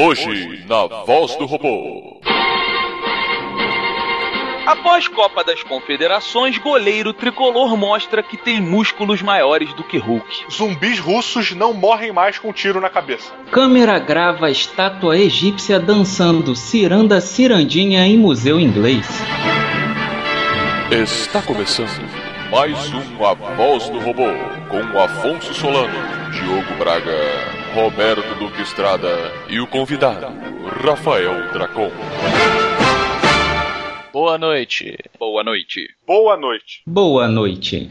Hoje, na Voz do Robô. Após Copa das Confederações, goleiro tricolor mostra que tem músculos maiores do que Hulk. Zumbis russos não morrem mais com um tiro na cabeça. Câmera grava a estátua egípcia dançando ciranda cirandinha em museu inglês. Está começando mais um A Voz do Robô com Afonso Solano, Diogo Braga, Roberto Duque Estrada e o convidado, Rafael Dracon. Boa noite. Boa noite. Boa noite. Boa noite.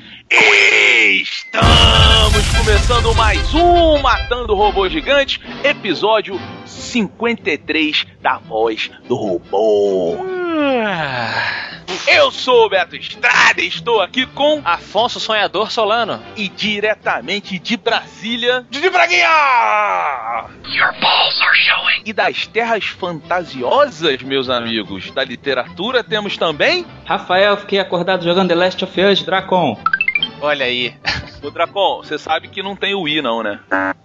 Estamos começando mais um Matando Robô Gigante, episódio 53 da Voz do Robô. Eu sou o Beto Estrada e estou aqui com Afonso Sonhador Solano. e diretamente de Brasília Didi Braguinha! e das terras fantasiosas, meus amigos, da literatura temos também Rafael, fiquei acordado jogando The Last of Us, Dracon. Olha aí. o Dracon. Você sabe que não tem o I não, né?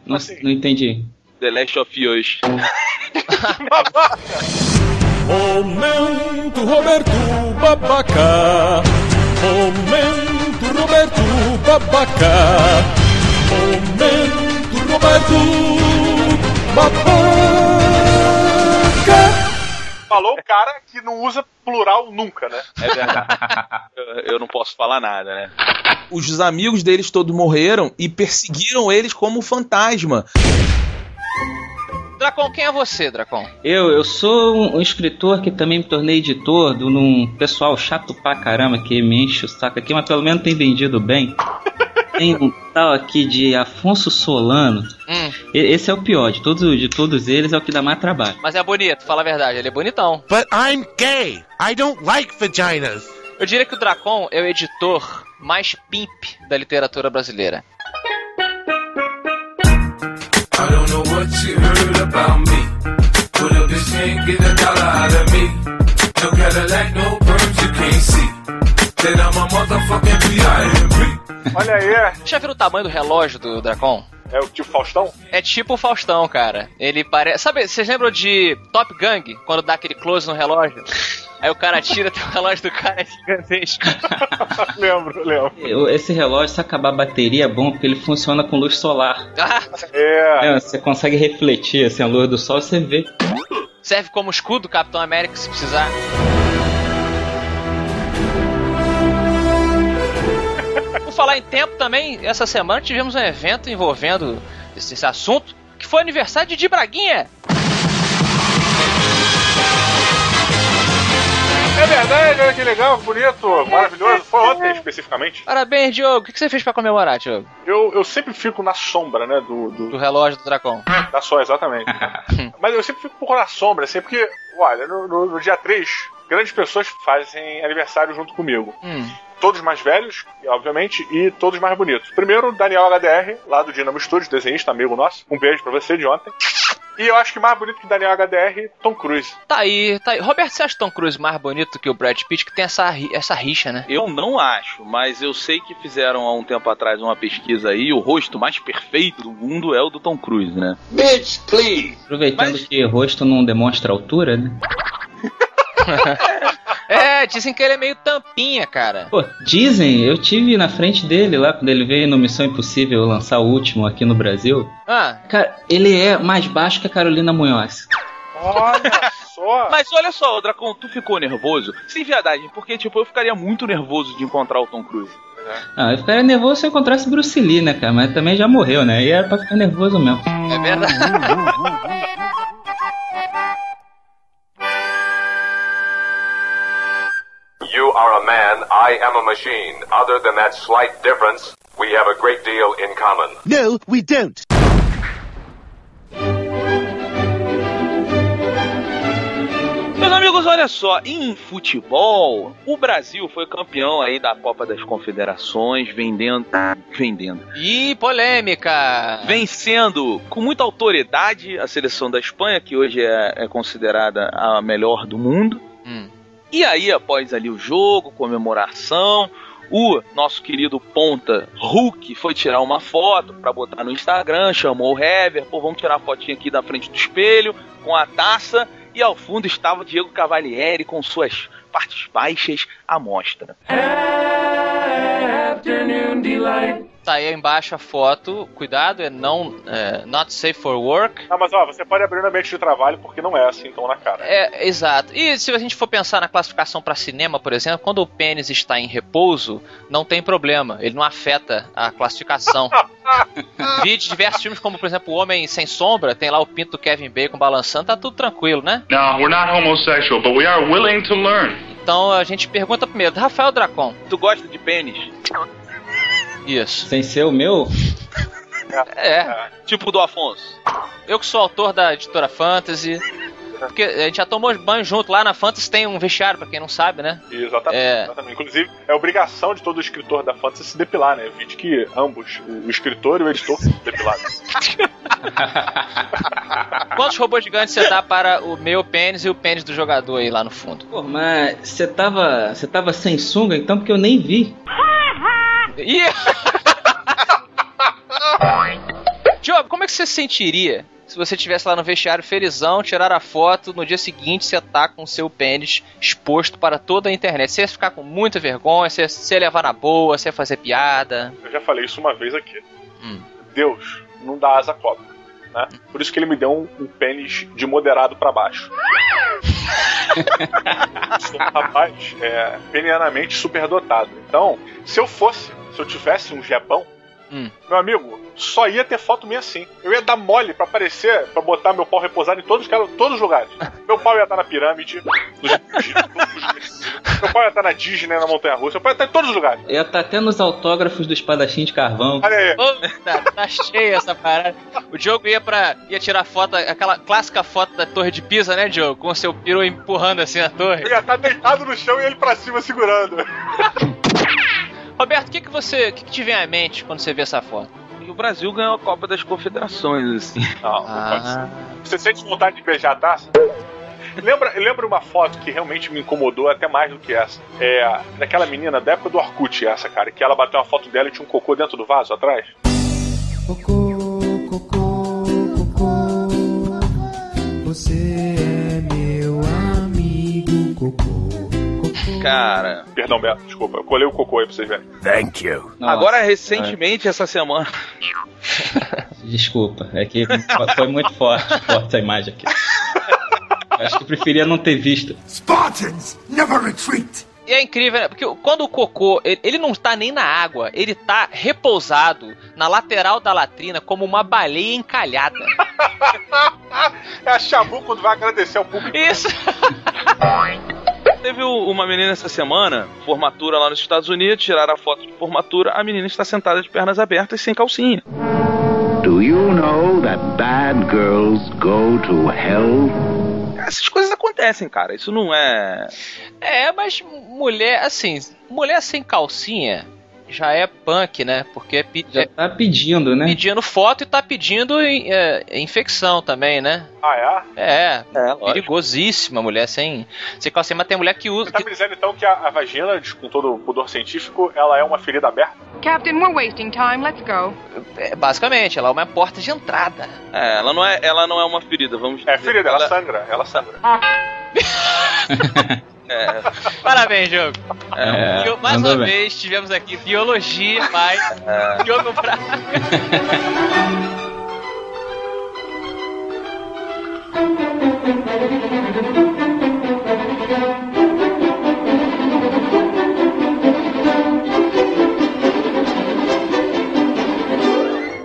Não, não entendi. The Last of Us. Momento Roberto Babaca. Momento Roberto Babaca. Momento Roberto Babaca. Falou o cara que não usa plural nunca, né? É verdade. eu, eu não posso falar nada, né? Os amigos deles todos morreram e perseguiram eles como fantasma. Dracon, quem é você, Dracon? Eu, eu sou um, um escritor que também me tornei editor de um pessoal chato pra caramba que me enche o saco aqui, mas pelo menos tem vendido bem. Tem um tal aqui de Afonso Solano. Hum, E- Esse é o pior, de todos, de todos eles é o que dá mais trabalho. mas é bonito, fala a verdade, ele é bonitão. But I'm gay. I don't like vaginas. Eu diria que o Dracon é o editor mais pimp da literatura brasileira. What you heard about me. Can't get a dollar out of me, no Cadillac, no perms, you can't see. Then I'm a motherfucking B.I.M.B. Olha aí, Já viram o tamanho do relógio do Dracon? é o tio Faustão? É tipo o Faustão, cara. Ele parece. Sabe, vocês lembram de Top Gang? Quando dá aquele close no relógio? Aí o cara tira, tem o relógio do cara é gigantesco. lembro, lembro. Esse relógio, se acabar a bateria, é bom porque ele funciona com luz solar. Ah, É. É, você consegue refletir assim, a luz do sol, você vê. serve como escudo Capitão América se precisar. Por falar em tempo também, essa semana tivemos um evento envolvendo esse, esse assunto, que foi aniversário de Braguinha. É verdade, olha que legal, bonito, maravilhoso. Foi ontem, especificamente. Parabéns, Diogo. O que você fez pra comemorar, Diogo? Eu, eu sempre fico na sombra, né, do, do, Do relógio do Dracon. Da só, exatamente. Mas eu sempre fico um pouco na sombra, assim, porque, olha, no, no- no dia 3, grandes pessoas fazem aniversário junto comigo. Hum. Todos mais velhos, obviamente, e todos mais bonitos. Primeiro, Daniel HDR, lá do Dinamo Studios, desenhista, amigo nosso. Um beijo pra você de ontem. E eu acho que mais bonito que Daniel HDR, Tom Cruise. Tá aí, tá aí. Roberto, você acha Tom Cruise mais bonito que o Brad Pitt? Que tem essa, essa rixa, né? Eu não acho, mas eu sei que fizeram há um tempo atrás uma pesquisa aí, o rosto mais perfeito do mundo é o do Tom Cruise, né? Aproveitando Mas- que rosto não demonstra altura, né? É, dizem que ele é meio tampinha, cara. Pô, dizem, eu tive na frente dele lá quando ele veio no Missão Impossível lançar o último aqui no Brasil. Ah, Cara, ele é mais baixo que a Carolina Munhoz. Olha só! Mas olha só, Dracon, tu ficou nervoso? Sem viadagem, porque, tipo, eu ficaria muito nervoso de encontrar o Tom Cruise. Ah, eu ficaria nervoso se eu encontrasse Bruce Lee, né, cara? Mas também já morreu, né? E era pra ficar nervoso mesmo. é verdade. are a man, I am a machine. Other than that slight difference, we have a great deal in common. No, we don't. Meus amigos, olha só, em futebol, o Brasil foi campeão aí da Copa das Confederações, vendendo. Vendendo. Ih, polêmica. Vencendo com muita autoridade a seleção da Espanha, que hoje é, é considerada a melhor do mundo. Hum. E aí, após ali o jogo, comemoração, O nosso querido ponta Hulk foi tirar uma foto pra botar no Instagram, chamou o Hever, pô, vamos tirar a fotinha aqui da frente do espelho com a taça e ao fundo estava o Diego Cavalieri com suas partes baixas à mostra. Tá aí embaixo a foto. Cuidado, é não é, not safe for work. Ah, mas ó, você pode abrir no ambiente de trabalho porque não é assim tão na cara. É, exato. E se a gente for pensar na classificação para cinema, por exemplo, quando o pênis está em repouso, não tem problema. Ele não afeta a classificação. Vi de diversos filmes, como por exemplo O Homem Sem Sombra, tem lá o pinto do Kevin Bacon balançando, tá tudo tranquilo, né? No, we're not homosexual, but we are willing to learn. Então a gente pergunta primeiro, Rafael Dracon. Tu gosta de pênis? Isso. Sem ser o meu, É. Tipo do Afonso. Eu que sou autor da editora Fantasy. Porque a gente já tomou banho junto. Lá na Fantasy tem um vestiário, pra quem não sabe, né? Exatamente, É. exatamente. Inclusive, é obrigação de todo escritor da fantasy se depilar, né? Vide que ambos, o escritor e o editor, se depilaram. Quantos robôs gigantes você dá para o meu pênis e o pênis do jogador aí lá no fundo? pô, mas você tava, você tava sem sunga, então porque eu nem vi. Ih! Diogo, como é que você se sentiria se você estivesse lá no vestiário felizão, tirar a foto, no dia seguinte você tá com o seu pênis exposto para toda a internet? Você ia ficar com muita vergonha, você ia, você ia levar na boa, você ia fazer piada? Eu já falei isso uma vez aqui. Hum. Deus não dá asa à cobra. Né? Por isso que ele me deu um, um pênis de moderado pra baixo. Sou um rapaz é, penianamente superdotado. Então, se eu fosse, se eu tivesse um jebão, Hum. meu amigo, só ia ter foto minha assim. Eu ia dar mole pra aparecer, pra botar meu pau repousado em todos, os- todos os lugares. Meu pau ia estar na pirâmide, no jiu-jitsu, meu pau ia estar na Disney, na Montanha Russa, meu pau ia estar em todos os lugares. Ia estar até nos autógrafos do espadachim de carvão. Olha aí. Puta, tá cheia essa parada. O Diogo ia pra. ia tirar foto, aquela clássica foto da torre de Pisa, né, Diogo? Com o seu peru empurrando assim a torre. Eu ia estar deitado no chão e ele pra cima segurando. Roberto, o que, que você. O que, que te vem à mente quando você vê essa foto? E o Brasil ganhou a Copa das Confederações, assim. Não, não pode ser. Ah, Você sente vontade de beijar a taça? Lembra, lembra uma foto que realmente me incomodou até mais do que essa? É daquela menina da época do Orkut, essa, cara, que ela bateu uma foto dela e tinha um cocô dentro do vaso atrás. Cocô, Cara, Perdão, Beto, desculpa, eu colei o cocô aí pra vocês verem. Thank you. Nossa, agora recentemente, essa semana, Desculpa, é que foi muito forte, forte a imagem aqui. Acho que eu preferia não ter visto. Spartans never retreat. E é incrível, né? Porque quando o cocô, ele, ele não tá nem na água, ele tá repousado na lateral da latrina como uma baleia encalhada. É a Chabu quando vai agradecer ao público. Isso! teve uma menina essa semana, formatura lá nos Estados Unidos, tiraram a foto de formatura, a menina está sentada de pernas abertas sem calcinha. Do you know that bad girls go to hell? Essas coisas acontecem, cara. Isso não é. É, mas mulher, assim, mulher sem calcinha já é punk, né? Porque é, pe- Já é tá pedindo, né? pedindo foto e tá pedindo é, infecção também, né? Ah, é? É, É, perigosíssima mulher sem, sem calcinha, mas tem mulher que usa. Você tá me dizendo então que a, a vagina, com todo o pudor científico, ela é uma ferida aberta? Captain, we're wasting time. Let's go. é, basicamente, ela é uma porta de entrada. É, ela não é, ela não é uma ferida, vamos É dizer. ferida, ela sangra, ela sangra. É, Parabéns, Diogo. é, Bio- mais mandou uma bem. vez tivemos aqui biologia, mais Diogo Braga.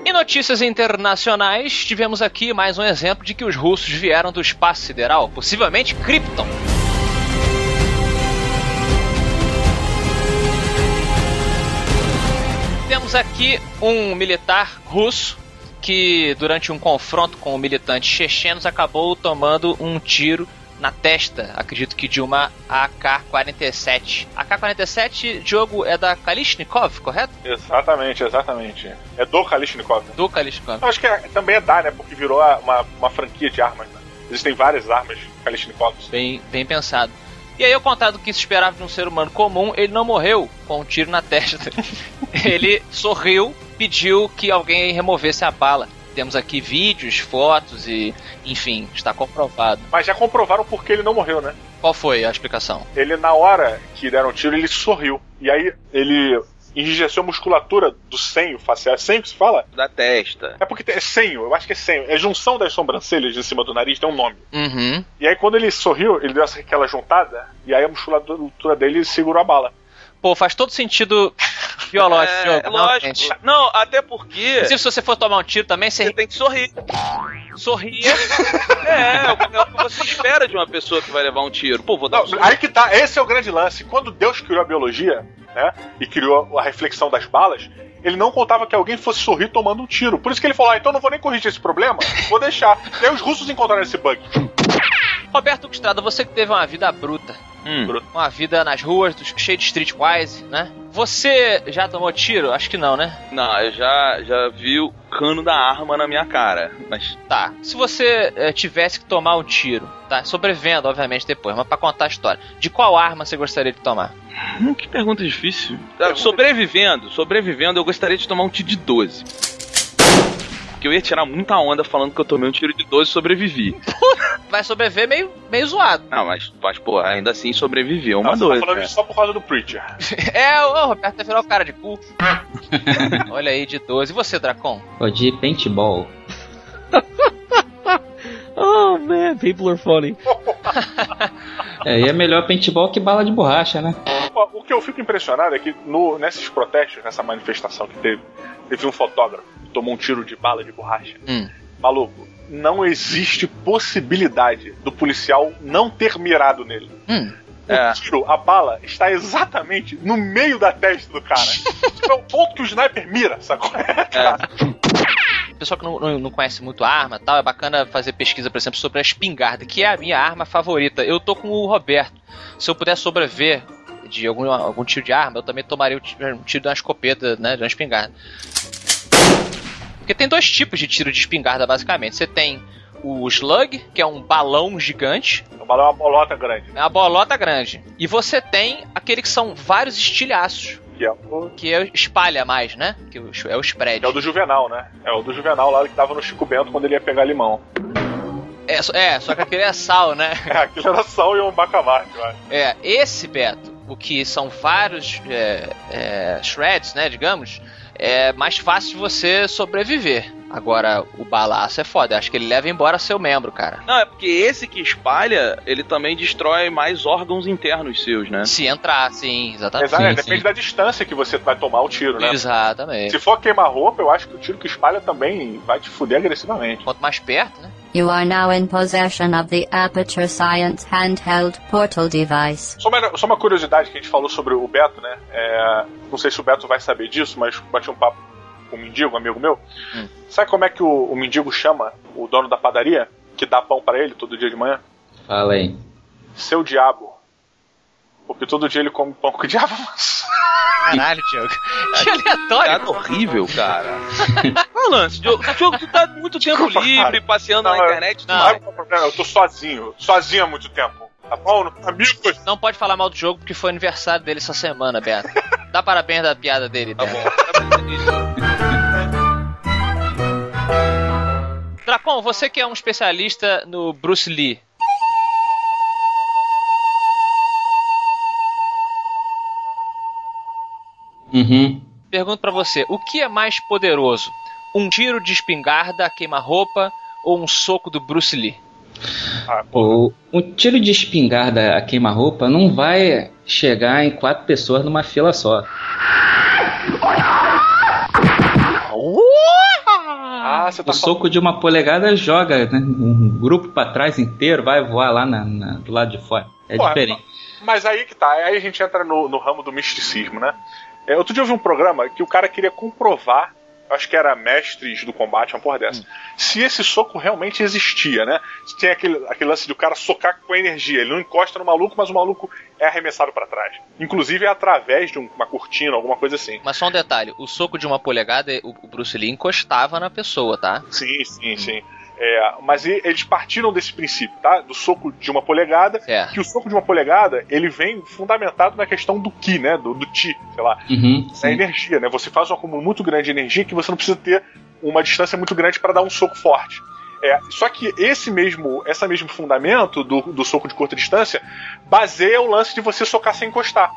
Em notícias internacionais, tivemos aqui mais um exemplo de que os russos vieram do espaço sideral, possivelmente Krypton. Temos aqui um militar russo que, durante um confronto com militantes chechenos, acabou tomando um tiro na testa, acredito que de uma AK-47. AK-47, Diogo, é da Kalishnikov, correto? Exatamente, exatamente. É do Kalishnikov. né? Do Kalishnikov. Eu acho que é- também é da, né? Porque virou uma, uma franquia de armas, né? Existem várias armas Kalishnikovs. Bem, bem pensado. E aí, ao contrário do que se esperava de um ser humano comum, ele não morreu com um tiro na testa. ele sorriu, pediu que alguém removesse a bala. Temos aqui vídeos, fotos e, enfim, está comprovado. Mas já comprovaram por que ele não morreu, né? Qual foi a explicação? Ele, na hora que deram o tiro, ele sorriu. E aí ele enrijeceu a musculatura do senho facial. É senho que se fala? Da testa. É porque é senho, eu acho que é senho. É junção das sobrancelhas em cima do nariz, tem um nome. Uhum. E aí quando ele sorriu, ele deu aquela juntada, e aí a musculatura dele segurou a bala. Pô, faz todo sentido biológico, É, é lógico. realmente. Não, até porque. Inclusive, se você for tomar um tiro também, você, tem que sorrir. Sorrir. É, é o que- é o que você espera de uma pessoa que vai levar um tiro. Pô, vou dar um sorriso. Aí que tá, esse é o grande lance. Quando Deus criou a biologia, né, e criou a reflexão das balas, ele não contava que alguém fosse sorrir tomando um tiro. Por isso que ele falou, ah, então não vou nem corrigir esse problema, vou deixar. e aí os russos encontraram esse bug. Roberto Estrada, você que teve uma vida bruta. Hum. Uma vida nas ruas, dos- cheio de streetwise, né? Você já tomou tiro? Acho que não, né? Não, eu já, já vi o cano da arma na minha cara. Mas. Tá. Se você eh, tivesse que tomar um tiro, tá? Sobrevivendo, obviamente, depois, mas pra contar a história. De qual arma você gostaria de tomar? Hum, que pergunta difícil. Sobrevivendo, sobrevivendo, eu gostaria de tomar um tiro de 12. Porque eu ia tirar muita onda falando que eu tomei um tiro de 12 e sobrevivi. Vai sobreviver meio, meio zoado. Não, mas, mas pô, ainda assim sobrevivi. É uma 12. tá falando cara. isso só por causa do Preacher. É, o Roberto o cara de cu. Olha aí, de 12. E você, Dracon? Pô, de paintball. Oh man, people are funny. É, e é melhor paintball que bala de borracha, né? O que eu fico impressionado é que no, nesses protestos, nessa manifestação que teve, teve um fotógrafo tomou um tiro de bala de borracha. Hum. Maluco, não existe possibilidade do policial não ter mirado nele. Hum. O tiro, a bala, está exatamente no meio da testa do cara. tipo, é o ponto que o sniper mira, sacou? Pessoal que não, não, não conhece muito a arma tal, é bacana fazer pesquisa, por exemplo, sobre a espingarda, que é a minha arma favorita. Eu tô com o Roberto. Se eu puder sobreviver de algum, algum tiro de arma, eu também tomaria um tiro de uma escopeta, né? De uma espingarda. Porque tem dois tipos de tiro de espingarda, basicamente. Você tem o slug, que é um balão gigante. O balão é uma bolota grande. É uma bolota grande. E você tem aquele que são vários estilhaços. Que é o, Que é- espalha mais, né? Que é o spread. é o do Juvenal, né? É o do Juvenal lá que tava no Chico Bento quando ele ia pegar limão. É, só- é, só que aquele é sal, né? É, aquilo era sal e um bacamarte, eu acho. É, esse Beto, o que são vários é, é, shreds, né, digamos, é mais fácil de você sobreviver. Agora, o balaço é foda, eu acho que ele leva embora seu membro, cara. Não, é porque esse que espalha, ele também destrói mais órgãos internos seus, né? Se entrar, sim, exatamente. Exato, é, depende da distância que você vai tomar o tiro, né? Exatamente. Se for queimar roupa, eu acho que o tiro que espalha também vai te fuder agressivamente. Quanto mais perto, né? You are now in possession of the Aperture Science handheld portal device. Só uma, só uma curiosidade que a gente falou sobre o Beto, né? É, não sei se o Beto vai saber disso, mas bati um papo com um mendigo, um amigo meu. Hum. Sabe como é que o, o mendigo chama o dono da padaria, que dá pão pra ele todo dia de manhã? Fala aí. Seu diabo. Porque todo dia ele come pão com diabo. Caralho, Diogo. Que aleatório. Cara horrível, cara. Qual o lance? Diogo, Diogo, tu tá muito tempo livre, passeando na Não, internet. tu Não, vai- é o problema, eu tô sozinho. Sozinho há muito tempo. Tá bom? Amigos. Não pode falar mal do jogo porque foi aniversário dele essa semana, Beto. Dá parabéns da piada dele, Tá Beto. bom, tá Dracon, você que é um especialista no Bruce Lee. Uhum. Pergunto pra você, o que é mais poderoso? Um tiro de espingarda a queima-roupa ou um soco do Bruce Lee? O, um tiro de espingarda a queima-roupa não vai chegar em quatro pessoas numa fila só. Ah, tá O soco de uma polegada joga né, um grupo pra trás inteiro, vai voar lá na- na- do lado de fora. É Pô, diferente. Mas aí que tá, aí a gente entra no, no ramo do misticismo, né? É, outro dia eu vi um programa que o cara queria comprovar, acho que era mestres do combate, uma porra dessa, se esse soco realmente existia, né? Se tem aquele, aquele lance de o cara socar com energia, ele não encosta no maluco, mas o maluco é arremessado pra trás. Inclusive é através de um- uma cortina, alguma coisa assim. Mas só um detalhe, o soco de uma polegada, o o Bruce Lee encostava na pessoa, tá? Sim, sim, sim. É, mas eles partiram desse princípio, tá? Do soco de uma polegada, Certo. que o soco de uma polegada, ele vem fundamentado na questão do ki, né? Do, do ti, sei lá. Uhum, da sim. energia, né? Você faz um acúmulo muito grande de energia que você não precisa ter uma distância muito grande para dar um soco forte. É, só que esse mesmo, esse mesmo fundamento do, do soco de curta distância baseia o lance de você socar sem encostar.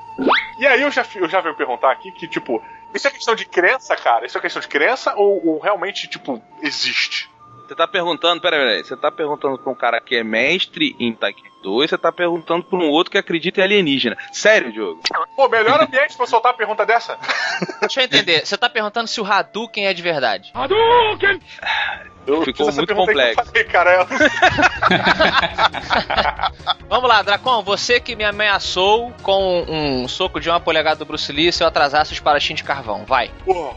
E aí eu já, eu já venho perguntar aqui que, tipo, isso é questão de crença, cara? Isso é questão de crença ou, ou realmente, tipo, existe? Você tá perguntando, peraí, peraí, você tá perguntando pra um cara que é mestre em Taekwondo e você tá perguntando pra um outro que acredita em alienígena. Sério, Diogo? Pô, melhor ambiente pra soltar a pergunta dessa? Deixa eu entender. Você tá perguntando se o Hadouken é de verdade. Hadouken! Eu Ficou muito complexo. falei, cara, sei. Vamos lá, Dracon, você que me ameaçou com um soco de uma polegada do Bruce Lee se eu atrasasse os parachins de carvão. Vai. Pô,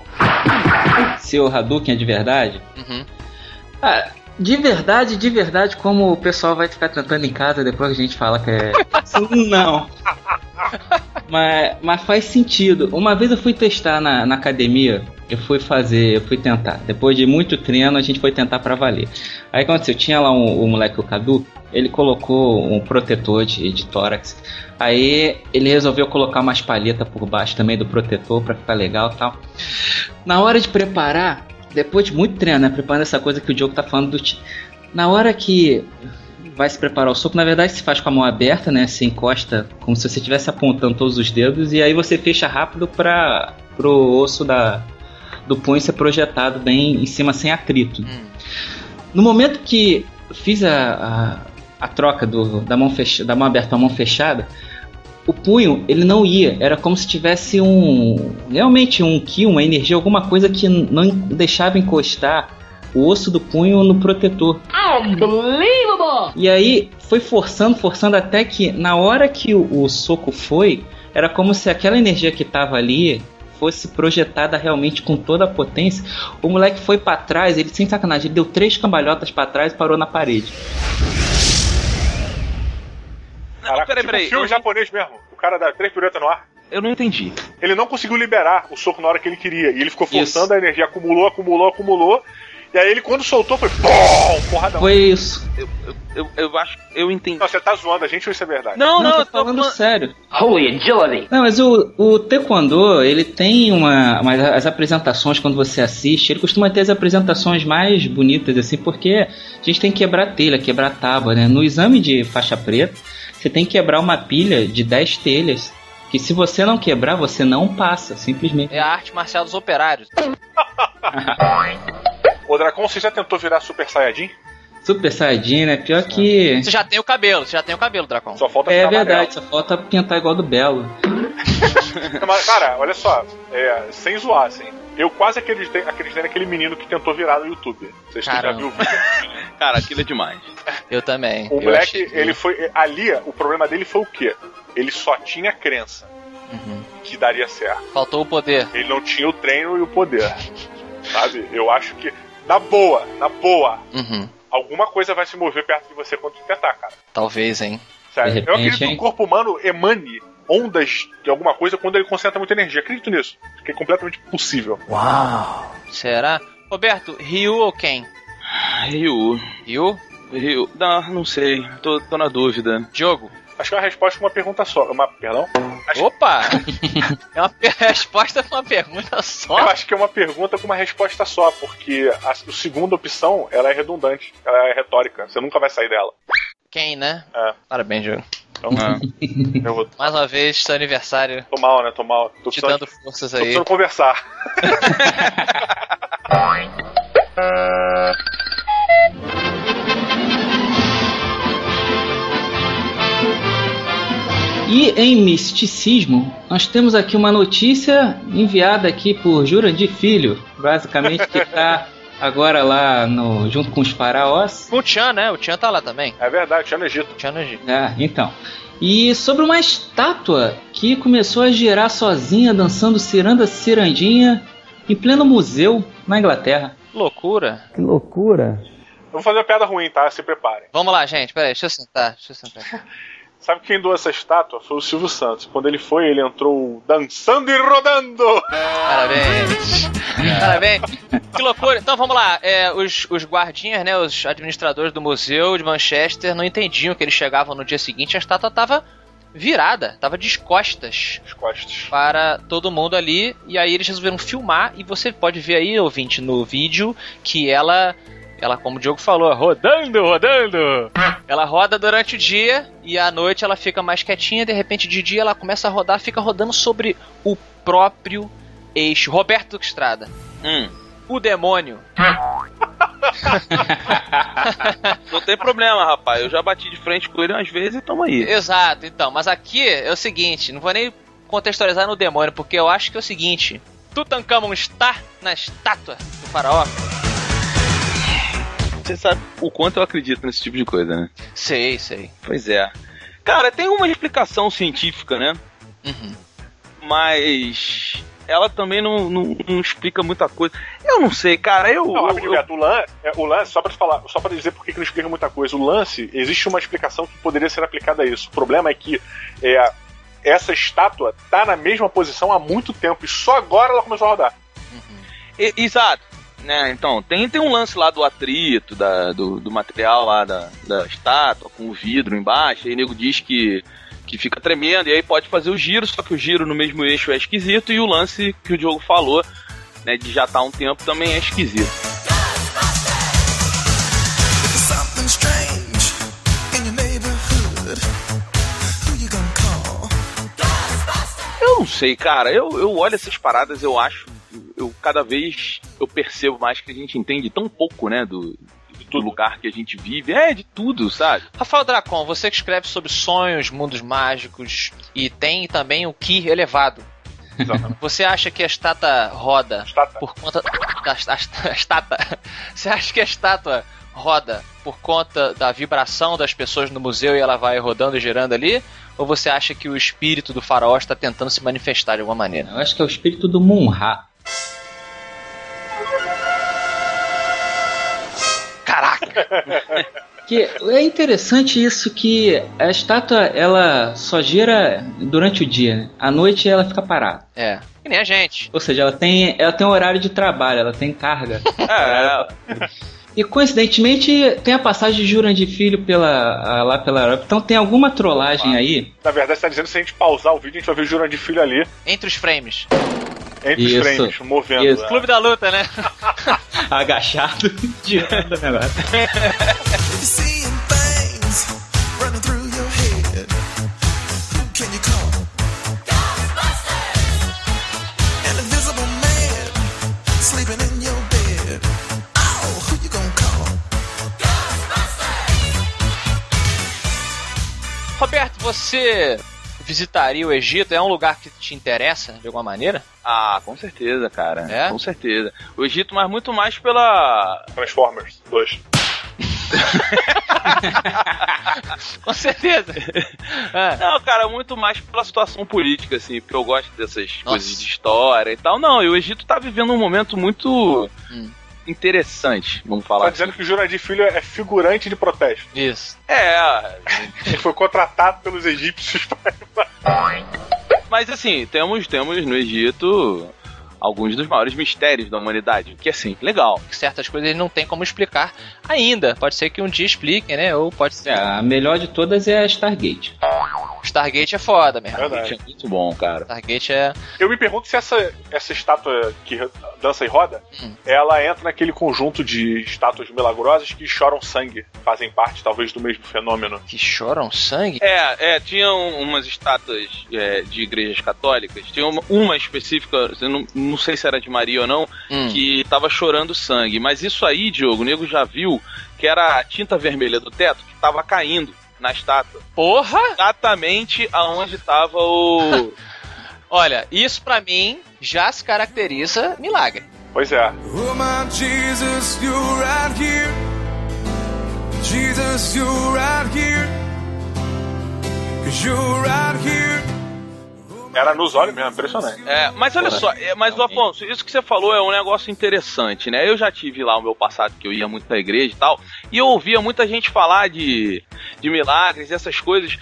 Se o Hadouken é de verdade. Uhum. Ah, de verdade, de verdade, como o pessoal vai ficar tentando em casa depois que a gente fala que é. Não. Mas, mas faz sentido. Uma vez eu fui testar na, na academia, eu fui fazer, eu fui tentar. Depois de muito treino, a gente foi tentar pra valer. Aí aconteceu? Tinha lá um, o moleque, o Cadu, ele colocou um protetor de, de tórax. Aí ele resolveu colocar umas palhetas por baixo também do protetor pra ficar legal e tal. Na hora de preparar, depois de muito treino, né? Preparando essa coisa que o Diogo tá falando do. Na hora que vai se preparar o soco, na verdade se faz com a mão aberta, né? Você encosta como se você estivesse apontando todos os dedos e aí você fecha rápido para pro osso da, do punho ser projetado bem em cima sem atrito. No momento que fiz a, a, a troca do, da, mão fecha, da mão aberta para mão fechada, o punho ele não ia, era como se tivesse um realmente um ki, uma energia, alguma coisa que não deixava encostar o osso do punho no protetor. Unbelievable! E aí foi forçando, forçando até que na hora que o, o soco foi, era como se aquela energia que tava ali fosse projetada realmente com toda a potência. O moleque foi pra trás, ele sem sacanagem, ele deu três cambalhotas pra trás e parou na parede. Caraca, peraí, tipo peraí, um filme eu- japonês mesmo. O cara dá três piruetas no ar. Eu não entendi. Ele não conseguiu liberar o soco na hora que ele queria. E ele ficou Isso. forçando a energia, acumulou, acumulou, acumulou. E aí ele, quando soltou, foi BOM! Porradão. Foi isso. Eu, eu, eu, eu acho. Eu entendi. Não, você tá zoando a gente ou isso é verdade? Não, não, Não, eu tô tô falando falando. sério. Holy agility! Não, mas o, o Taekwondo, ele tem uma. Mas as apresentações, quando você assiste, ele costuma ter as apresentações mais bonitas, assim, porque a gente tem que quebrar telha, quebrar tábua, né? No exame de faixa preta, você tem que quebrar uma pilha de 10 telhas. Que se você não quebrar, você não passa, simplesmente. É a arte marcial dos operários. Ô, Dracon, você já tentou virar Super Saiyajin? Super Saiyajin, né? Pior que. Você já tem o cabelo, você já tem o cabelo, Dracon. Só falta É ficar verdade, só falta pintar igual do Belo. amarelo. Mas, cara, olha só, é, sem zoar, assim. Eu quase acreditei, acreditei naquele menino que tentou virar no YouTube. Vocês já viram o vídeo? Cara, aquilo é demais. Eu também. O Eu moleque, achei- ele foi. Ali, o problema dele foi o quê? Ele só tinha crença Uhum. que daria certo. Faltou o poder. Ele não tinha o treino e o poder. Sabe? Eu acho que, na boa, na boa, Uhum. alguma coisa vai se mover perto de você quando tu tentar, cara. Talvez, hein? Sério. De eu repente, acredito que o corpo humano emane ondas de alguma coisa quando ele concentra muita energia. Acredito nisso. Que é completamente possível. Será? Roberto, Ryu ou quem? Ryu. Ryu? Ryu. Não, não sei. Tô, tô na dúvida. Diogo? Acho que é uma resposta com uma pergunta só. Uma, perdão? Acho, Opa! é uma resposta pra uma pergunta só. eu acho que é uma pergunta com uma resposta só, porque a, a segunda opção ela é redundante, ela é retórica. Você nunca vai sair dela. Quem, né? É. Parabéns, Diogo. Então, Ah. eu vou. Mais uma vez, seu aniversário. Tô mal, né? Tô mal. Tô Te precisando, dando forças tô aí. precisando conversar. E em misticismo, nós temos aqui uma notícia enviada aqui por Jurandir Filho, basicamente que tá agora lá no, junto com os faraós. Com o Chan, né? O Chan tá lá também. É verdade, tinha no Egito. Chan no Egito. Ah, então. E sobre uma estátua que começou a girar sozinha, dançando ciranda cirandinha em pleno museu na Inglaterra. Loucura. Que loucura. Eu vou fazer uma piada ruim, tá? Se preparem. Vamos lá, gente. Peraí, deixa eu sentar. Deixa eu sentar. Sabe quem doou essa estátua? Foi o Silvio Santos. Quando ele foi, ele entrou dançando e rodando. Parabéns. Parabéns. Que loucura. Então vamos lá. É, os, os guardinhas, né? Os administradores do museu de Manchester não entendiam que eles chegavam no dia seguinte a estátua tava virada, tava de costas. costas. Para todo mundo ali. E aí eles resolveram filmar. E você pode ver aí, ouvinte, no vídeo, que ela. Ela, como o Diogo falou, rodando, rodando. Ela roda durante o dia e à noite ela fica mais quietinha. De repente, de dia ela começa a rodar, fica rodando sobre o próprio eixo. Roberto Estrada. Hum. O demônio. Não tem problema, rapaz. Eu já bati de frente com ele umas vezes e tamo aí. Exato, então. Mas aqui é o seguinte, não vou nem contextualizar no demônio, porque eu acho que é o seguinte. Tutankhamon está na estátua do faraó. Você sabe o quanto eu acredito nesse tipo de coisa, né? Sei, sei. Pois é. Cara, tem uma explicação científica, né? Uhum. Mas ela também não, não, não explica muita coisa. Eu não sei, cara. Eu. Não, eu, rapidinho, Beto, o, lance, é, o lance, só pra te falar, só pra dizer por que não explica muita coisa. O lance, existe uma explicação que poderia ser aplicada a isso. O problema é que é, essa estátua tá na mesma posição há muito tempo e só agora ela começou a rodar. E- exato. Né, então, tem, tem um lance lá do atrito, da, do, do material lá da, da estátua, com o vidro embaixo, aí o nego diz que, que fica tremendo, e aí pode fazer o giro, só que o giro no mesmo eixo é esquisito, e o lance que o Diogo falou, né, de já estar há um tempo também é esquisito. Eu não sei, cara, eu, eu olho essas paradas, eu acho, eu cada vez eu percebo mais que a gente entende tão pouco, né, do, do lugar que a gente vive, é, de tudo, sabe? Rafael Dracon, você que escreve sobre sonhos, mundos mágicos e tem também o Ki elevado. Você acha que a estátua roda por conta da a, a estátua? Você acha que a estátua roda por conta da vibração das pessoas no museu e ela vai rodando e girando ali? Ou você acha que o espírito do faraó está tentando se manifestar de alguma maneira? Eu acho que é o espírito do Munra. Que é interessante isso que a estátua ela só gira durante o dia, né? à noite ela fica parada. É, que nem a gente. Ou seja, ela tem, ela tem um horário de trabalho, ela tem carga. É, E coincidentemente tem a passagem de Jurandir Filho pela, ah, lá pela Europa. Então tem alguma trollagem aí. Na verdade, você tá dizendo que se a gente pausar o vídeo, a gente vai ver o Jurandir Filho ali, Entre os frames. Entre Isso. os frames, movendo. Isso. né? Clube da luta, né? Agachado, girando o negócio. Roberto, você visitaria o Egito? É um lugar que te interessa de alguma maneira? Ah, com certeza, cara. É? Com certeza. O Egito, mas muito mais pela. Transformers 2. Com certeza. É. Não, cara, muito mais pela situação política, assim, porque eu gosto dessas coisas de história e tal. Não, e o Egito tá vivendo um momento muito Hum. Interessante, vamos falar. Tá dizendo que o Jurandir Filho é figurante de protesto. Isso. É, Ele foi contratado pelos egípcios pra... mas assim, temos, temos no Egito alguns dos maiores mistérios da humanidade, o que é sempre legal. Certas coisas ele não tem como explicar ainda. Pode ser que um dia expliquem, né? Ou pode ser. É, a melhor de todas é a Stargate. Stargate é foda mesmo. Verdade. É muito bom, cara. Stargate é. Eu me pergunto se essa, essa estátua que dança e roda, Hum. ela entra naquele conjunto de estátuas milagrosas que choram sangue. Fazem parte, talvez, do mesmo fenômeno. Que choram sangue? É, é, tinham umas estátuas é, de igrejas católicas, tinha uma, uma específica, eu não, não sei se era de Maria ou não, Hum. que tava chorando sangue. Mas isso aí, Diogo, o nego já viu que era a tinta vermelha do teto que tava caindo na estátua. Porra! Exatamente aonde tava o. Olha, isso pra mim já se caracteriza milagre. Pois é. Oh, my Jesus, you're right here. Jesus, you're right here. Cause you're right here. Era nos olhos mesmo, impressionante. É, mas olha Porra. só, é, mas Afonso, isso que você falou é um negócio interessante, né? Eu já tive lá o meu passado que eu ia muito pra igreja e tal, e eu ouvia muita gente falar de, de milagres e essas coisas.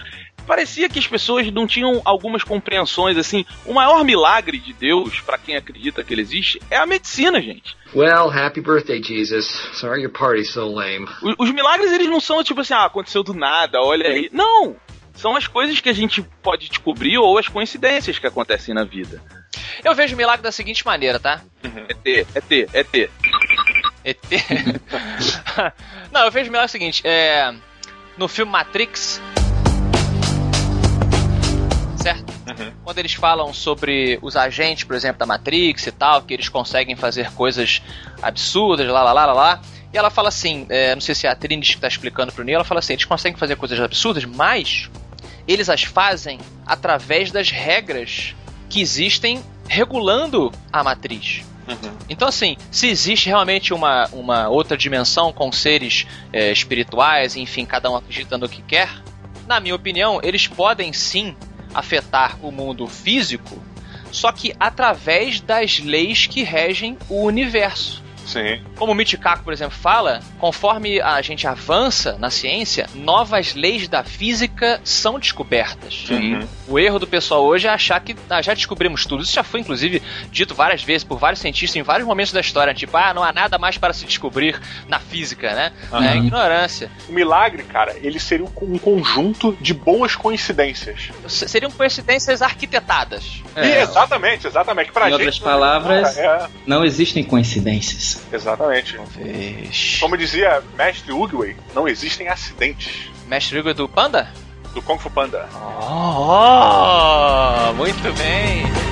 parecia que as pessoas não tinham algumas compreensões assim. O maior milagre de Deus, pra quem acredita que ele existe, é a medicina, gente. Well, happy birthday, Jesus. Sorry your party's so lame. O- Os milagres, eles não são tipo assim, ah, aconteceu do nada, olha aí. Não! São as coisas que a gente pode descobrir ou as coincidências que acontecem na vida. Eu vejo o milagre da seguinte maneira, tá? É ter, é ter, é ter. ET. Não, eu vejo o milagre seguinte, é. No filme Matrix. Certo? Quando eles falam sobre os agentes, por exemplo, da Matrix e tal, que eles conseguem fazer coisas absurdas, lá, lá, lá, lá, lá. E ela fala assim, é, não sei se é a Trinity que tá explicando pro Neo, ela fala assim, eles conseguem fazer coisas absurdas, mas eles as fazem através das regras que existem regulando a matriz. Então, assim, se existe realmente uma, uma outra dimensão com seres é, espirituais, enfim, cada um acredita no que quer, na minha opinião, eles podem sim afetar o mundo físico, só que através das leis que regem o universo. Sim. Como o Michikaku, por exemplo, fala, conforme a gente avança na ciência, novas leis da física são descobertas. Sim. O erro do pessoal hoje é achar que ah, já descobrimos tudo. Isso já foi, inclusive, dito várias vezes por vários cientistas em vários momentos da história. Tipo, ah, não há nada mais para se descobrir na física, né? Aham. É ignorância. O milagre, cara, ele seria um conjunto de boas coincidências. S- Seriam coincidências arquitetadas. E exatamente, exatamente. Pra em gente. outras palavras, É, não existem coincidências. Exatamente. Como dizia Mestre Uguay, não existem acidentes. Mestre Hugo do Panda? Do Kung Fu Panda. Oh, muito bem.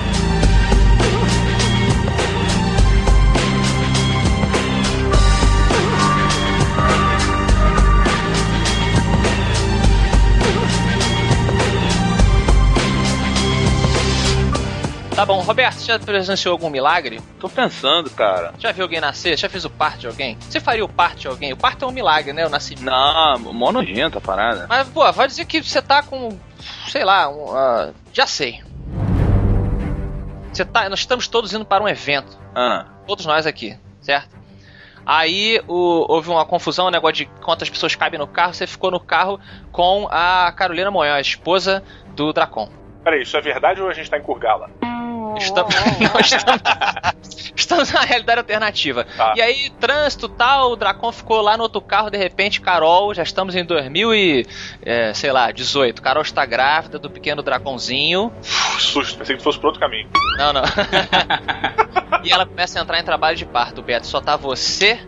Tá bom, Roberto, você já presenciou algum milagre? Tô pensando, cara. Já viu alguém nascer? Já fez o parto de alguém? Você faria o parto de alguém? O parto é um milagre, né? O nascimento. Não, mó nojenta a parada. Mas, pô, vai dizer que você tá com. Sei lá, um, ah, já sei. Você tá. Nós estamos todos indo para um evento. Ah. Todos nós aqui, certo? Aí o- houve uma confusão, um negócio de quantas pessoas cabem no carro. Você ficou no carro com a Carolina Monhó, a esposa do Dracon. Peraí, isso é verdade ou a gente tá em Kurgala? Estamos, nós estamos, estamos na realidade alternativa. E aí, trânsito tal, o Dracon ficou lá no outro carro, de repente, Carol, já estamos em 2000 e, é, sei lá, 18. Carol está grávida do pequeno Draconzinho. Susto, pensei que fosse pro outro caminho. Não, não. e ela começa a entrar em trabalho de parto, Beto. Só tá você,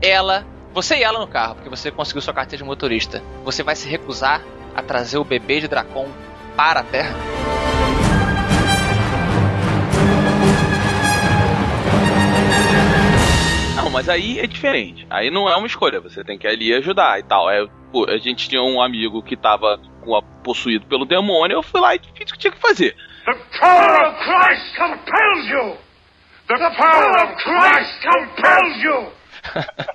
ela, você e ela no carro, porque você conseguiu sua carteira de motorista. Você vai se recusar a trazer o bebê de Dracon para a Terra? Mas aí é diferente. Aí não é uma escolha, você tem que ali ajudar e tal. É, pô, a gente tinha um amigo que tava a- possuído pelo demônio, eu fui lá e fiz o que tinha que fazer. The power of Christ compels you! The power of Christ compels you!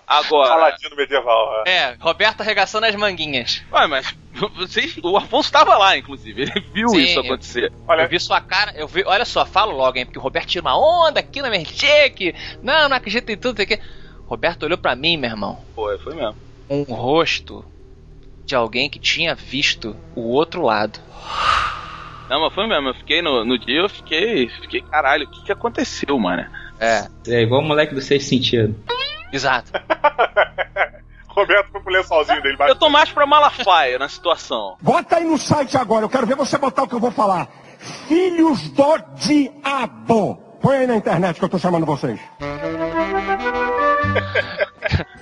Agora. Paladino medieval. É, Roberto arregaçando as manguinhas. Ué, mas vocês, o Afonso tava lá, inclusive. Ele viu Sim, isso acontecer. Eu vi sua cara, eu vi, olha só, falo logo, hein, porque o Roberto tira uma onda aqui na minha que não, não acredito em tudo, sei o quê. Roberto olhou pra mim, meu irmão, Foi, foi mesmo. um rosto de alguém que tinha visto o outro lado. Não, mas foi mesmo. Eu fiquei no, no dia, eu fiquei. Fiquei, caralho, o que, que aconteceu, mano? É. É igual o moleque do sexto sentido. Exato. Roberto foi pro lençolzinho dele. Eu tô mais pra Malafaia na situação. Bota aí no site agora, eu quero ver você botar o que eu vou falar. Filhos do diabo. Põe aí na internet que eu tô chamando vocês.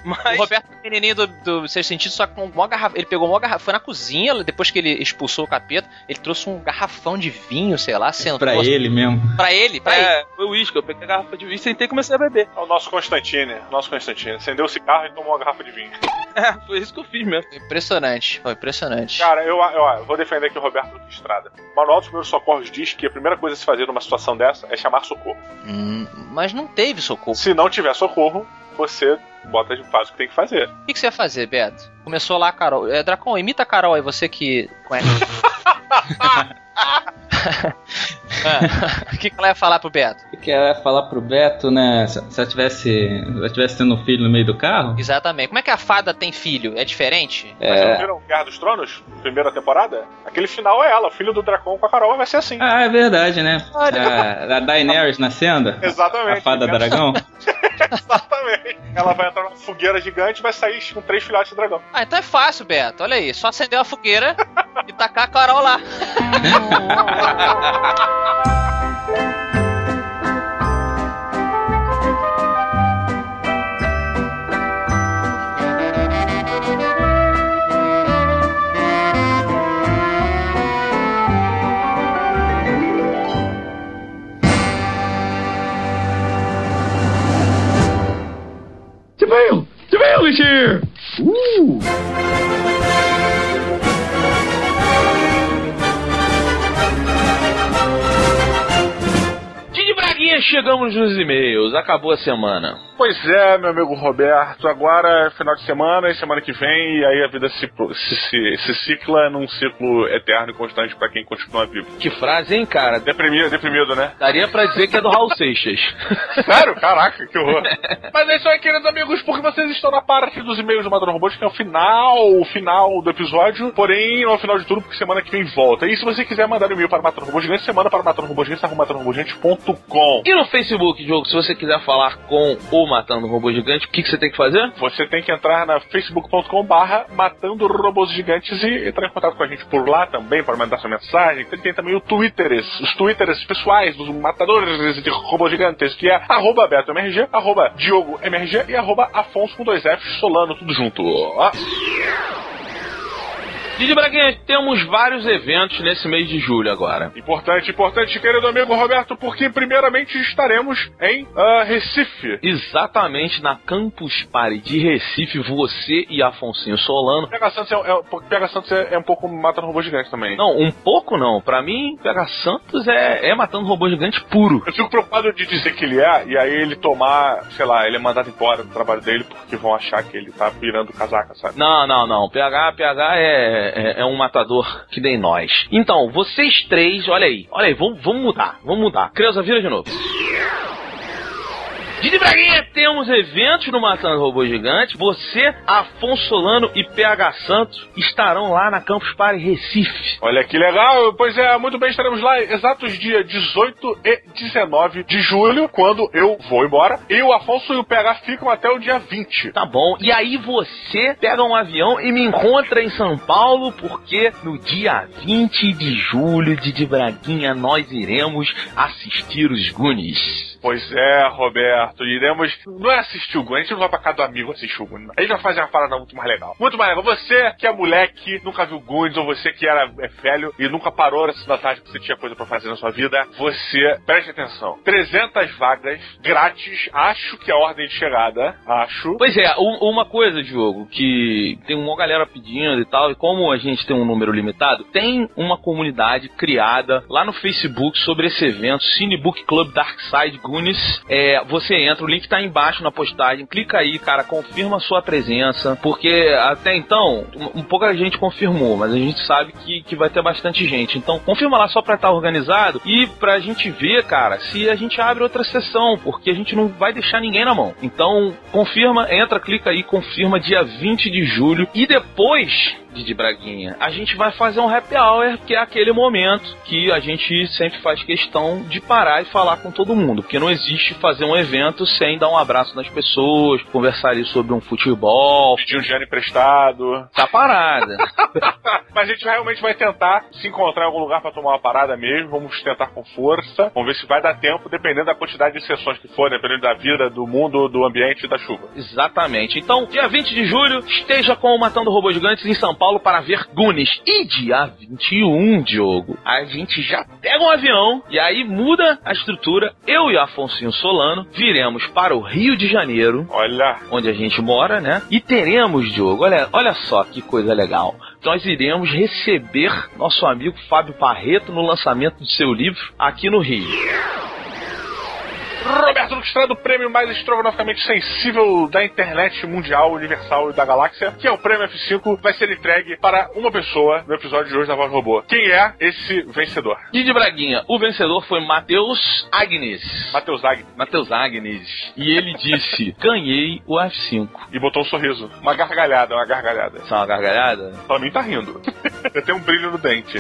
O Roberto pequenininho do, do Sexto Sentido, só com uma garrafa. Ele pegou uma garrafa. Foi na cozinha, depois que ele expulsou o capeta, ele trouxe um garrafão de vinho, sei lá, sentou. Pra ele mesmo. Pra ele, pra é, ele. foi o uísque. Eu peguei a garrafa de vinho, sentei e comecei a beber. É o nosso Constantine, nosso Constantine. Acendeu o cigarro e tomou uma garrafa de vinho. É, foi isso que eu fiz mesmo. Impressionante, foi impressionante. Cara, eu, eu, eu vou defender aqui o Roberto Duque Estrada. O Manual dos Primeiros Socorros diz que a primeira coisa a se fazer numa situação dessa é chamar socorro. Hum, mas não teve socorro. Se não tiver socorro, você bota de faz o que tem que fazer. O que, que você ia fazer, Beto? Começou lá a Carol. É, Dracon, imita a Carol aí, você que conhece. O que, que ela ia falar pro Beto? O que ela ia falar pro Beto, né? Se, se ela tivesse. Se ela tivesse tendo um filho no meio do carro. Exatamente. Como é que a fada tem filho? É diferente? Mas vocês não É. viram Guerra dos Tronos? Primeira temporada? Aquele final é ela, o filho do Dracon com a Carol vai ser assim. Ah, é verdade, né? A, a Daenerys nascendo. Exatamente. A fada dragão. Exatamente. Ela vai entrar numa fogueira gigante e vai sair com três filhotes de dragão. Ah, então é fácil, Beto. Olha aí, só acender uma fogueira e tacar a Carol lá. Jamil! Jamil is here! Ooh! Chegamos nos e-mails. Acabou a semana. Pois é, meu amigo Roberto, agora é final de semana e semana que vem, e aí a vida se, se, se, se cicla num ciclo eterno e constante pra quem continua vivo. Que frase, hein, cara? Deprimido, deprimido, né? Daria pra dizer que é do Raul Seixas. Sério? Caraca, que horror. Mas é isso aí, queridos amigos, porque vocês estão na parte dos e-mails do Madonna Robôs, que é o final, o final do episódio, porém não é o final de tudo, porque semana que vem volta. E se você quiser mandar um e-mail para Matando Robôs Gigante, semana para Matando Robôs Gigante, arroba matandorobôsgigante.com. E no Facebook, jogo, se você quiser falar com o Matando Robô Gigante, o que, que você tem que fazer? Você tem que entrar na facebook.com barra Matando Robôs Gigantes e entrar em contato com a gente por lá também, para mandar sua mensagem. Tem, também o Twitteres, os Twitteres pessoais dos matadores de robôs gigantes, que é arroba BetoMRG, arroba DiogoMRG e arroba Afonso com dois Fs, Solano, tudo junto. Ó. Didi Braguinha, temos vários eventos nesse mês de julho agora. Importante, importante, querido amigo Roberto, porque primeiramente estaremos em ah, Recife. Exatamente na Campus Party de Recife, você e Afonsinho Solano. PH Santos, é, é, PH Santos é, é um pouco matando robô gigante também. Não, um pouco não. Pra mim, PH Santos é, é matando robô gigante puro. Eu fico preocupado de dizer que ele é, e aí ele tomar, sei lá, ele é mandado embora do trabalho dele porque vão achar que ele tá virando casaca, sabe? Não, não, não. PH, PH é, é, é um matador que nem nós. Então, vocês três, olha aí, olha aí, vamos, vamos mudar, vamos mudar. Creuza, vira de novo. Didi Braguinha, temos eventos no Matando Robô Gigante. Você, Afonso Solano e PH Santos estarão lá na Campus Party Recife. Olha que legal, pois é, muito bem, estaremos lá exatos dias 18 e 19 de julho, quando eu vou embora, e o Afonso e o PH ficam até o dia 20. Tá bom. E aí você pega um avião e me encontra em São Paulo, porque no dia 20 de julho, Didi Braguinha, nós iremos assistir os Goonies. Pois é, Roberto, iremos. Não é assistir o Goonies, a gente não vai pra casa do amigo assistir o Goonies. A gente vai fazer uma parada muito mais legal. Muito mais legal. Você que é moleque, nunca viu Goonies, ou você que era é, velho e nunca parou nessa da tarde porque você tinha coisa pra fazer na sua vida, você, preste atenção. 300 vagas, grátis, acho que é a ordem de chegada, acho. Pois é, u- uma coisa, Diogo, que tem uma galera pedindo e tal, e como a gente tem um número limitado, tem uma comunidade criada lá no Facebook sobre esse evento, Cinebook Club Dark Side Goonies. É, você entra, o link tá embaixo na postagem, clica aí, cara, confirma sua presença, porque até então, um, um pouca gente confirmou, mas a gente sabe que, que vai ter bastante gente. Então, confirma lá só pra estar organizado e pra gente ver, cara, se a gente abre outra sessão, porque a gente não vai deixar ninguém na mão. Então, confirma, entra, clica aí, confirma dia 20 de julho e depois Didi Braguinha, a gente vai fazer um happy hour, que é aquele momento que a gente sempre faz questão de parar e falar com todo mundo, porque não existe fazer um evento sem dar um abraço nas pessoas, conversar ali sobre um futebol, Pedir um dinheiro emprestado. tá parada. Mas a gente realmente vai tentar se encontrar em algum lugar pra tomar uma parada mesmo. Vamos tentar com força. Vamos ver se vai dar tempo, dependendo da quantidade de sessões que for, dependendo da vida, do mundo, do ambiente e da chuva. Exatamente. Então, dia 20 de julho, esteja com o Matando Robôs Gigantes em São Paulo para ver Goonies. E dia 21, Diogo, a gente já pega um avião e aí muda a estrutura. Eu e Afonso Solano viremos para o Rio de Janeiro, Olha, onde a gente mora, né? E teremos, Diogo, olha, olha só que coisa legal. Nós iremos receber nosso amigo Fábio Parreto no lançamento de seu livro aqui no Rio. Roberto Estrada, o prêmio mais estrogonoficamente sensível da internet mundial, universal e da galáxia, que é o prêmio F5, vai ser entregue para uma pessoa no episódio de hoje da Voz Robô. Quem é esse vencedor? Didi Braguinha, o vencedor foi Matheus Agnes. Matheus Agnes. Matheus Agnes. E ele disse: ganhei o F5. E botou um sorriso. Uma gargalhada, uma gargalhada. Só uma gargalhada? Pra mim tá rindo. Tem um brilho no dente.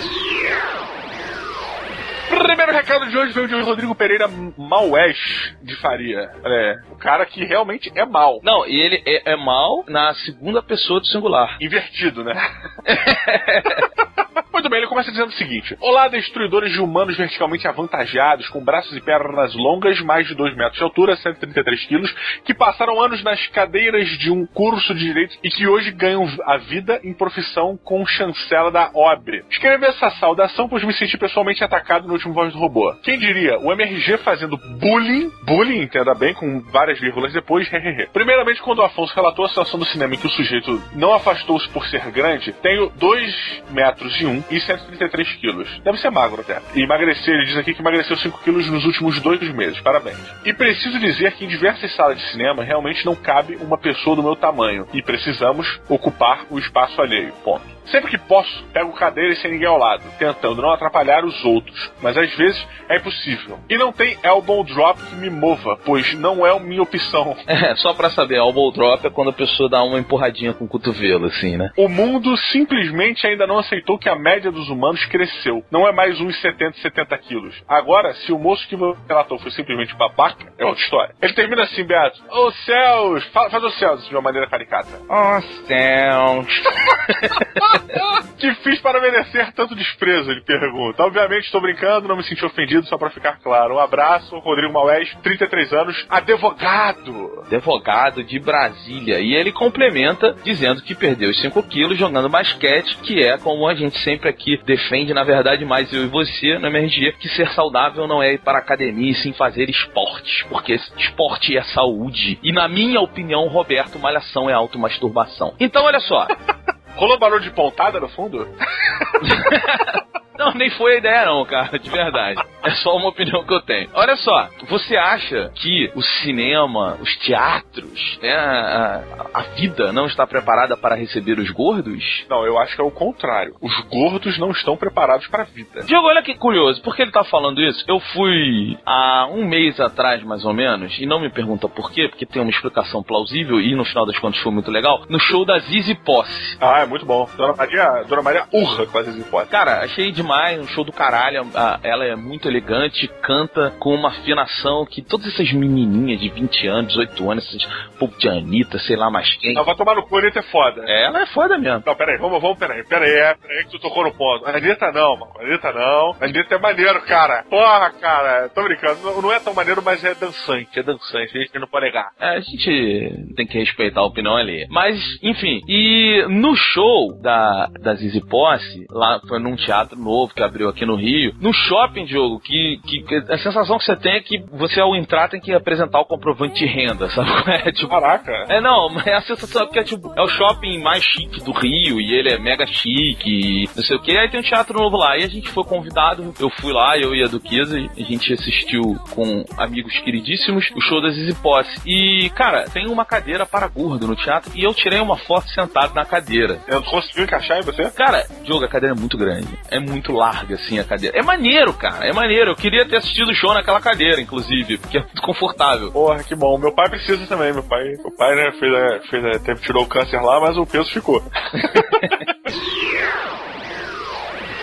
Primeiro recado de hoje veio de Rodrigo Pereira Maués de Faria. É, o cara que realmente é mal. Não, e ele é, é mal na segunda pessoa do singular. Invertido, né? Muito bem, ele começa dizendo o seguinte: Olá, destruidores de humanos verticalmente avantajados, com braços e pernas longas, mais de 2 metros de altura, 133 quilos, que passaram anos nas cadeiras de um curso de direito e que hoje ganham a vida em profissão com chancela da OBRE. Escrevi essa saudação, pois me senti pessoalmente atacado no último Voz do Robô. Quem diria? O MRG fazendo bullying, bullying, entenda bem, com várias vírgulas depois. Primeiramente, quando o Afonso relatou a situação do cinema em que o sujeito não afastou-se por ser grande, tenho 2 metros e 1 e 133 quilos. Deve ser magro até. E emagrecer, ele diz aqui que emagreceu 5 quilos nos últimos dois meses. Parabéns. E preciso dizer que em diversas salas de cinema realmente não cabe uma pessoa do meu tamanho. E precisamos ocupar o espaço alheio. Ponto. Sempre que posso, pego cadeira e sem ninguém ao lado, tentando não atrapalhar os outros. Mas às vezes é impossível. E não tem elbow drop que me mova, pois não é a minha opção. É, só pra saber, elbow drop é quando a pessoa dá uma empurradinha com o cotovelo, assim, né? O mundo simplesmente ainda não aceitou que a média dos humanos cresceu. Não é mais uns 70, 70 quilos. Agora, se o moço que você relatou foi simplesmente babaca, é outra história. Ele termina assim, Beato. Ô céus! Faz, faz os céus de uma maneira caricata. Ó céus! que fiz para merecer tanto desprezo? Ele pergunta. Obviamente estou brincando, não me senti ofendido, só para ficar claro. Um abraço, Rodrigo Maués, 33 anos, advogado. Advogado de Brasília. E ele complementa dizendo que perdeu os 5 quilos jogando basquete, que é como a gente sempre aqui defende, na verdade, mais eu e você no MRG, que ser saudável não é ir para a academia e sim fazer esportes, porque esporte é saúde. E na minha opinião, Roberto, malhação é automasturbação. Então, olha só. Rolou barulho de pontada no fundo? Não, nem foi a ideia não, cara, de verdade. É só uma opinião que eu tenho. Olha só, você acha que o cinema, os teatros, né, a, a vida não está preparada para receber os gordos? Não, eu acho que é o contrário. Os gordos não estão preparados para a vida. Diogo, olha que curioso, por que ele tá falando isso? Eu fui há um mês atrás, mais ou menos, e não me pergunta por quê, porque tem uma explicação plausível e no final das contas foi muito legal, no show da Zizi Posse. Ah, é muito bom. Dona Maria, Dona Maria urra com a Zizi Posse. Cara, achei demais, um show do caralho. A- Ela é muito elegante, canta com uma afinação que todas essas menininhas de 20 anos, 18 anos, essas pouco de Anitta, sei lá mais quem. Não, vai tomar no cu, a Anitta é foda. É, ela é foda mesmo. Não, peraí, vamos, vamos, peraí, peraí, é, peraí que tu tocou no ponto. A Anitta não, mano. A Anitta não. A Anitta é maneiro, cara. Porra, cara. Tô brincando. Não, não é tão maneiro, mas é dançante. É dançante. A gente não pode negar. É, a gente tem que respeitar a opinião ali. Mas, enfim, e no show da, da Zizi Posse, lá foi num teatro novo que abriu aqui no Rio, no shopping, Diogo, que, que, que a sensação que você tem é que você ao entrar tem que apresentar o comprovante de renda, sabe? É, tipo, Caraca. é, não, mas a sensação é que é, tipo, é o shopping mais chique do Rio e ele é mega chique, não sei o que. Aí tem um teatro novo lá. E a gente foi convidado, eu fui lá, eu e a Duquesa, e a gente assistiu com amigos queridíssimos o show das Easy Posse. E, cara, tem uma cadeira para gordo no teatro e eu tirei uma foto sentado na cadeira. Eu conseguiu encaixar em você? Cara, Diogo, a cadeira é muito grande. É muito larga, assim, a cadeira. É maneiro, cara. É maneiro. Eu queria ter assistido o show naquela cadeira, inclusive, porque é muito confortável. Porra, que bom. Meu pai precisa também. Meu pai, meu pai né, fez, a- fez, a- tirou o câncer lá, mas o peso ficou.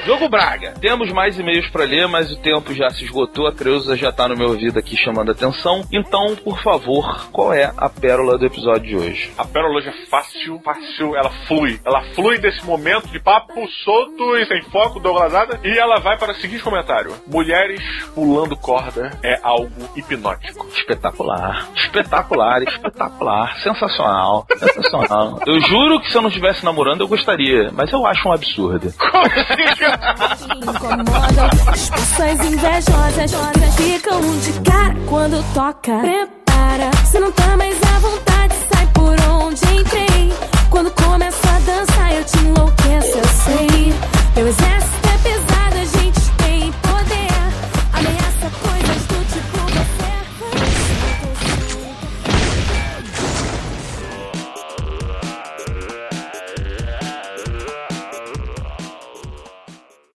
Diogo Braga, temos mais e-mails pra ler, mas o tempo já se esgotou, a Creuza já tá no meu ouvido aqui chamando atenção. Então, por favor, qual é a pérola do episódio de hoje? A pérola hoje é fácil, fácil, ela flui. Ela flui desse momento de papo solto e sem foco, Douglasada, e ela vai para o seguinte comentário: Mulheres pulando corda é algo hipnótico. Espetacular, espetacular, espetacular, sensacional, sensacional. Eu juro que se eu não estivesse namorando eu gostaria, mas eu acho um absurdo. Incomodam as invejosas, ficam de cara quando toca. Prepara, se não tá mais à vontade, sai por onde entrei. Quando começa a dançar, eu te enlouqueço, eu sei. Meu exército